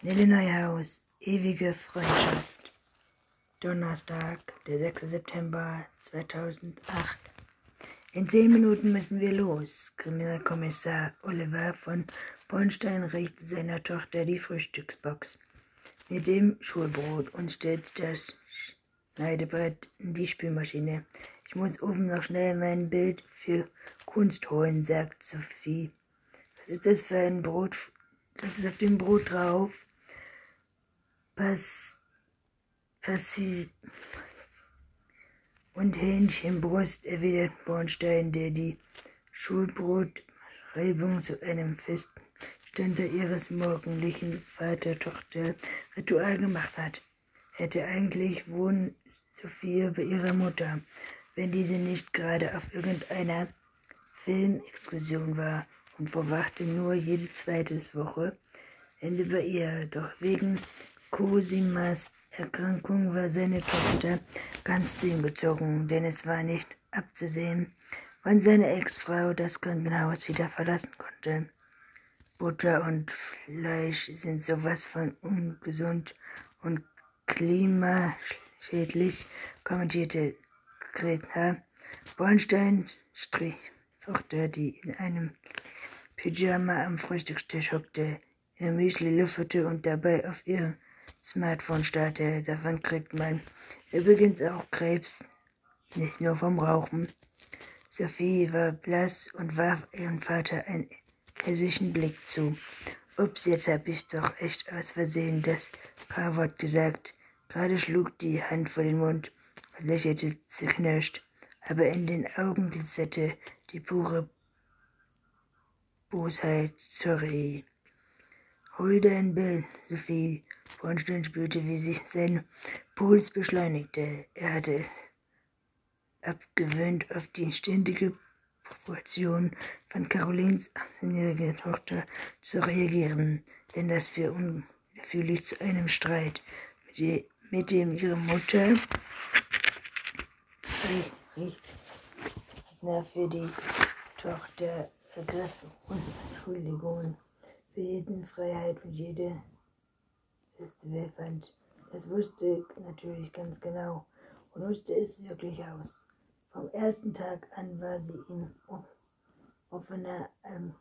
Nelle Neuhaus, ewige Freundschaft. Donnerstag, der 6. September 2008. In zehn Minuten müssen wir los. Kriminalkommissar Oliver von Bornstein richtet seiner Tochter die Frühstücksbox mit dem Schulbrot und stellt das Schneidebrett in die Spülmaschine. Ich muss oben noch schnell mein Bild für Kunst holen, sagt Sophie. Was ist das für ein Brot? Das ist auf dem Brot drauf. Pass, Passi und Hähnchenbrust, erwidert Bornstein, der die Schulbrotreibung zu einem festen ihres morgendlichen Vater-Tochter-Ritual gemacht hat. Hätte eigentlich wohnen Sophia bei ihrer Mutter, wenn diese nicht gerade auf irgendeiner Filmexkursion war und verwachte nur jede zweite Woche Ende bei ihr. Doch wegen Cosimas Erkrankung war seine Tochter ganz zu ihm gezogen, denn es war nicht abzusehen, wann seine Ex-Frau das Krankenhaus wieder verlassen konnte. Butter und Fleisch sind sowas von ungesund und klimaschädlich, kommentierte Greta Bornstein, strich Tochter, die in einem Pyjama am Frühstückstisch hockte, ihr Müsli lüftete und dabei auf ihrem Smartphone starrte. Davon kriegt man übrigens auch Krebs, nicht nur vom Rauchen. Sophie war blass und warf ihrem Vater einen hessischen Blick zu. Ups, jetzt hab ich doch echt aus Versehen das K-Wort gesagt. Gerade schlug die Hand vor den Mund und lächelte zerknirscht, aber in den Augen glitzerte die pure Bosheit. Sorry. Hol dein Bild, Sophie. Bornstein spürte, wie sich sein Puls beschleunigte. Er hatte es abgewöhnt, auf die ständige Proportion von Carolins 18-jähriger Tochter zu reagieren, denn das führte unwillkürlich zu einem Streit, mit, dem, mit dem ihre Mutter für die Tochter ergriff und Entschuldigungen für jeden Freiheit und jede Festival fand. Das wusste natürlich ganz genau und nutzte es wirklich aus. Vom ersten Tag an war sie ihm offener ähm,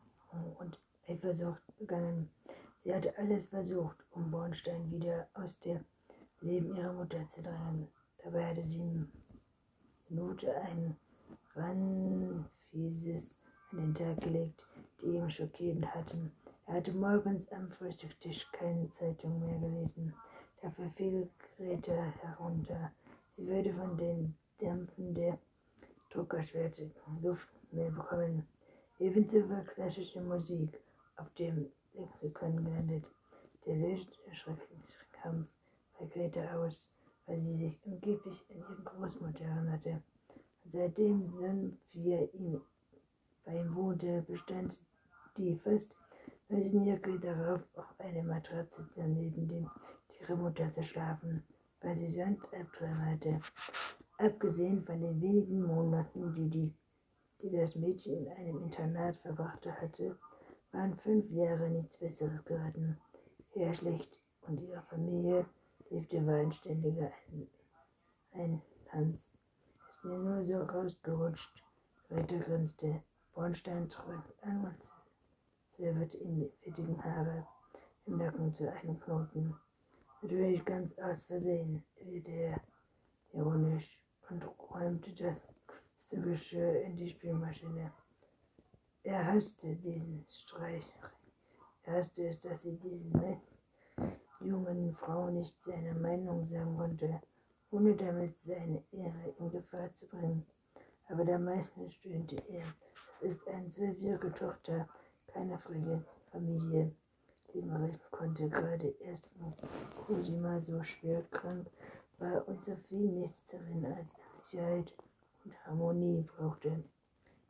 und Eifersucht begangen. Sie hatte alles versucht, um Bornstein wieder aus dem Leben ihrer Mutter zu drängen. Dabei hatte sie Minute ein Ranfieses an den Tag gelegt, die ihn schockierend hatten. Er hatte morgens am Frühstückstisch keine Zeitung mehr gelesen. Dafür fiel Greta herunter. Sie würde von den Dämpfen der Druckerschwerte Luft mehr bekommen. Ebenso war klassische Musik auf dem Lexikon gelandet. Der löst schreckliche Kampf bei Greta aus, weil sie sich angeblich an ihre Großmutter erinnerte. Seitdem Sophia ihm bei ihm wohnte, bestand die fast 19 Jahre darauf, auf eine Matratze neben dem ihrer Mutter zu schlafen, weil sie sonst Albträume hatte. Abgesehen von den wenigen Monaten, die, die, die das Mädchen in einem Internat verbrachte hatte, waren fünf Jahre nichts Besseres geraten. Eher schlecht und ihre Familie lebte weinständiger ein, ein Tanz. Ist mir nur so rausgerutscht, weiter grinste. Bornstein träumt an und zwirbelt in die fettigen Haare im Nacken zu einem Knoten. Natürlich ganz aus Versehen, wie er ironisch und räumte das Geschirr in die Spülmaschine. Er hasste diesen Streich. Er hasste es, dass sie diesen jungen Frau nicht seine Meinung sagen konnte, ohne damit seine Ehre in Gefahr zu bringen. Aber der meisten stöhnte er. Es ist eine zwölfjährige Tochter, keine Familie. Limerick konnte gerade erst, wo Cosima so schwer krank war und Sophie nichts darin als Sicherheit und Harmonie brauchte.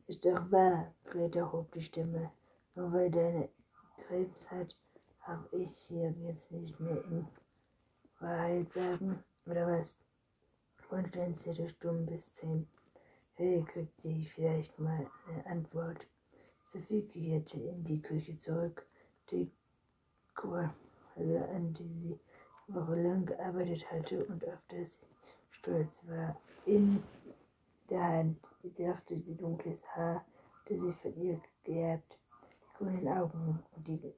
Ist doch wahr, Greta hob die Stimme. Nur weil deine Krebs hat, hab ich hier jetzt nicht mehr in Wahrheit sagen, oder was? Bornstein zählte stumm bis zehn. Hey, kriegt sie vielleicht mal eine Antwort. Sophie kehrte in die Küche zurück. Die Falle, an die sie wochenlang gearbeitet hatte und auf das sie stolz war. In der Hand die dunkles Haar, das sie von ihr geerbt, die grünen Augen und die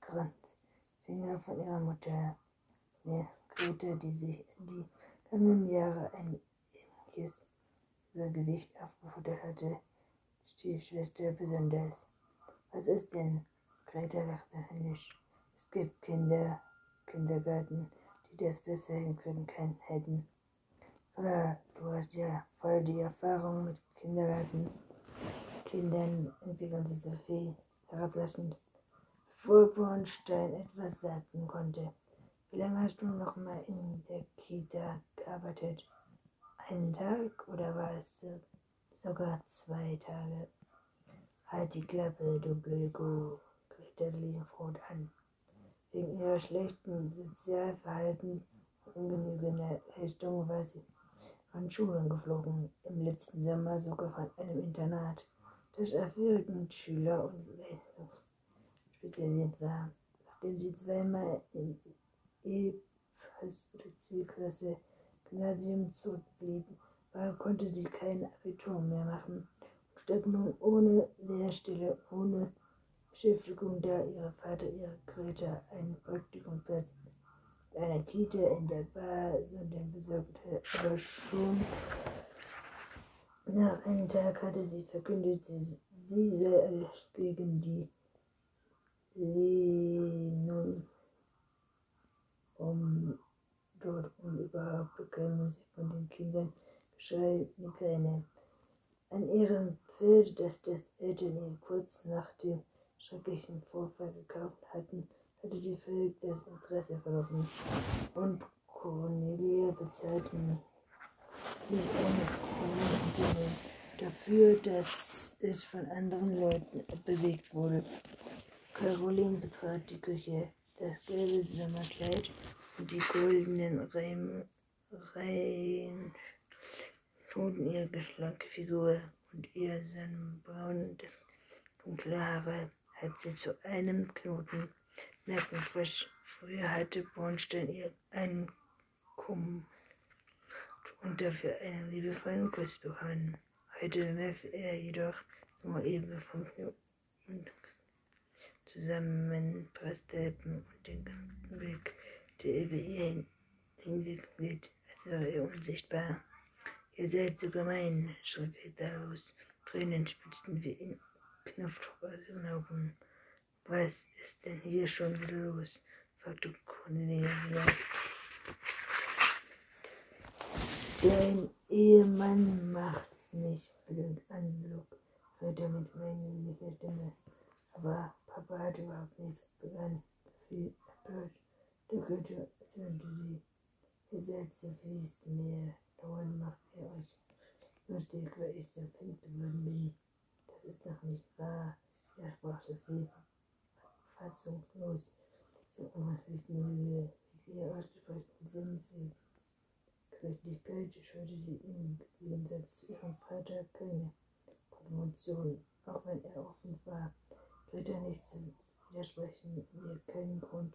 Kranzfinger von ihrer Mutter. Ja, Greta, die sich in die vergangenen Jahre ein ähnliches Übergewicht aufgefuttert hatte, Stiefschwester besonders. Was ist denn? Greta lachte höhnisch. Es gibt Kinder, Kindergarten, die das besser hinkriegen können, hätten. Oder du hast ja voll die Erfahrung mit Kindergarten, Kindern, entwickelte Sophie herablassend, bevor Bornstein etwas sagen konnte. Wie lange hast du noch mal in der Kita gearbeitet? Einen Tag oder war es sogar zwei Tage? Halt die Klappe, du blöde Kuh, Greta Liesenfrot an. Wegen ihrer schlechten Sozialverhalten und ungenügender Leistung war sie von Schulen geflogen, im letzten Sommer sogar von einem Internat, das auf Schüler und Leistung spezialisiert war. Nachdem sie zweimal in Zielklasse Gymnasium zurückblieb, war, konnte sie kein Abitur mehr machen. Und stand nun ohne Lehrstelle, ohne Beschäftigung, da ihr Vater ihre Greta einen Praktikumplatz einer Kita in der Bar, sondern besorgte, aber schon nach einem Tag hatte sie verkündet, sie, sie sei gegen die Lehnung, um dort und überhaupt bekam sie von den Kindern Geschrei, Migräne. An ihrem Pferd, das das Eltern kurz nach dem schrecklichen Vorfall gekauft hatten, hatte die völlig das Interesse verloren und Cornelia bezahlte nicht ohne Summe dafür, dass es von anderen Leuten bewegt wurde. Caroline betrat die Küche. Das gelbe Sommerkleid und die goldenen Reihen toten ihre schlanke Figur und ihr Sonnenbraun, das dunkle Haare, hat sie zu einem Knoten Nackenfrisch. Früher hatte Bornstein ihr einen Kumm und dafür einen liebevollen Kuss bekommen. Heute bemerkte er jedoch nur eben fünf Minuten zusammenpressten und den gesamten Weg, der über ihr hinweg glitt, als wäre er unsichtbar. Ihr seid so gemein, schrie Peter los. Tränen spitzten wie in Knopfdruck aus ihren Augen. Was ist denn hier schon wieder los? fragte Cornelia wieder. Dein Ehemann macht mich blöd an, Luke, hörte er mit männlicher Stimme. Aber Papa hat überhaupt nichts begann. Sie empört. Der Götter tönte sie. Ihr seid so fies mir. Dauernd macht ihr euch lustig, weil ich so flink geworden bin. Das ist doch nicht wahr, widersprach Sophie fassungslos. So unheimlich Mühe mit ihr ausgesprochenen Sinn für Gerechtigkeit scheute sie im Gegensatz zu ihrem Vater keine Promotion, auch wenn er offen war, Ritter nicht zu widersprechen, wir keinen Grund,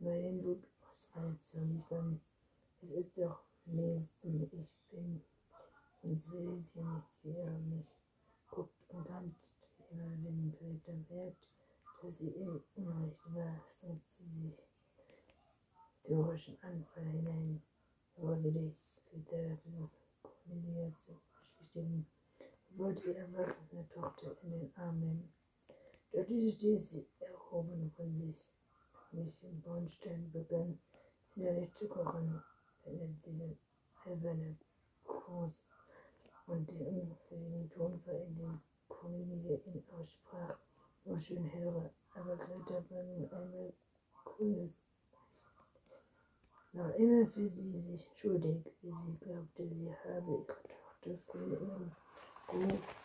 neuen Blut aus All zu liefern. Es ist doch nächsten, ich bin und sehe dir nicht, wie er mich guckt und tanzt, wie immer, wenn Greta merkt, dass sie im Unrecht war, streckt sie sich historischen Anfall hinein. Will ich Greta Cornelia zu bestätigen, wollte ihre erwachsene Tochter in den Arm nehmen. Dort stieß sie erhoben von sich. Mich im Bornstein begann innerlich zu kochen, er diese alberne Kurs und den unfähigen Tonfall in den Cornelia ihn aussprach nur schön höre, aber Greta war nun einmal cooles. Noch immer für sie sich schuldig, wie sie glaubte, sie habe ihre Tochter früher ihren Ruf